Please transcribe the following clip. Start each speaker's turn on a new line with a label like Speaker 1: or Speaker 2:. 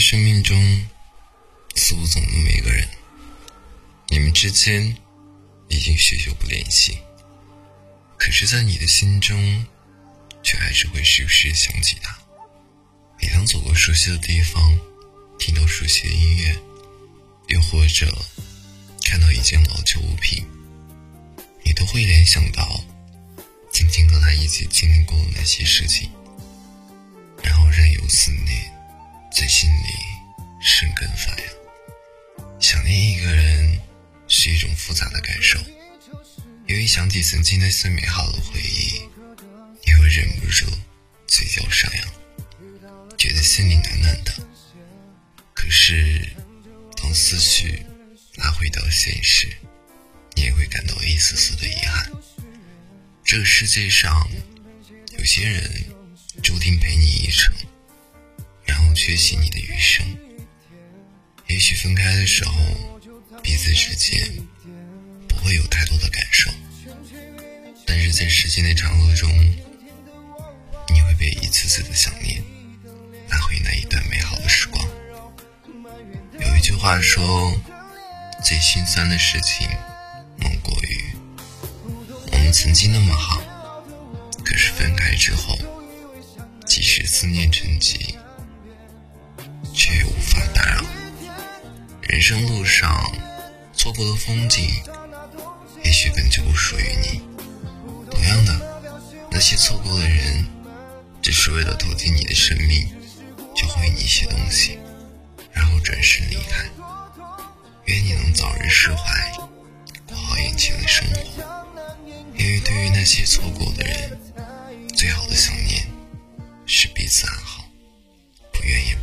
Speaker 1: 生命中，似乎总有那么一个人，你们之间已经许久不联系，可是，在你的心中，却还是会时不时想起他。每当走过熟悉的地方，听到熟悉的音乐，又或者看到一件老旧物品，你都会联想到曾经和他一起经历过的那些事情，然后任由思念在心里复杂的感受，因为想起曾经那些美好的回忆，你会忍不住嘴角上扬。觉得心里暖暖的，可是当思绪拉回到现实，你也会感到一丝丝的遗憾。这个世界上，有些人注定陪你一程，然后缺席你的余生。也许分开的时候，彼此之间多的感受，但是在时间的长河中，你会被一次次的想念。拉回那一段美好的时光。有一句话说：“最心酸的事情，莫过于我们曾经那么好，可是分开之后，即使思念成疾，却无法打扰。人生路上错过的风景，属于你。同样的，那些错过的人，只是为了投进你的生命，教会你一些东西，然后转身离开。愿你能早日释怀，过好眼前的生活。因为对于那些错过的人，最好的想念是彼此安好，不愿意。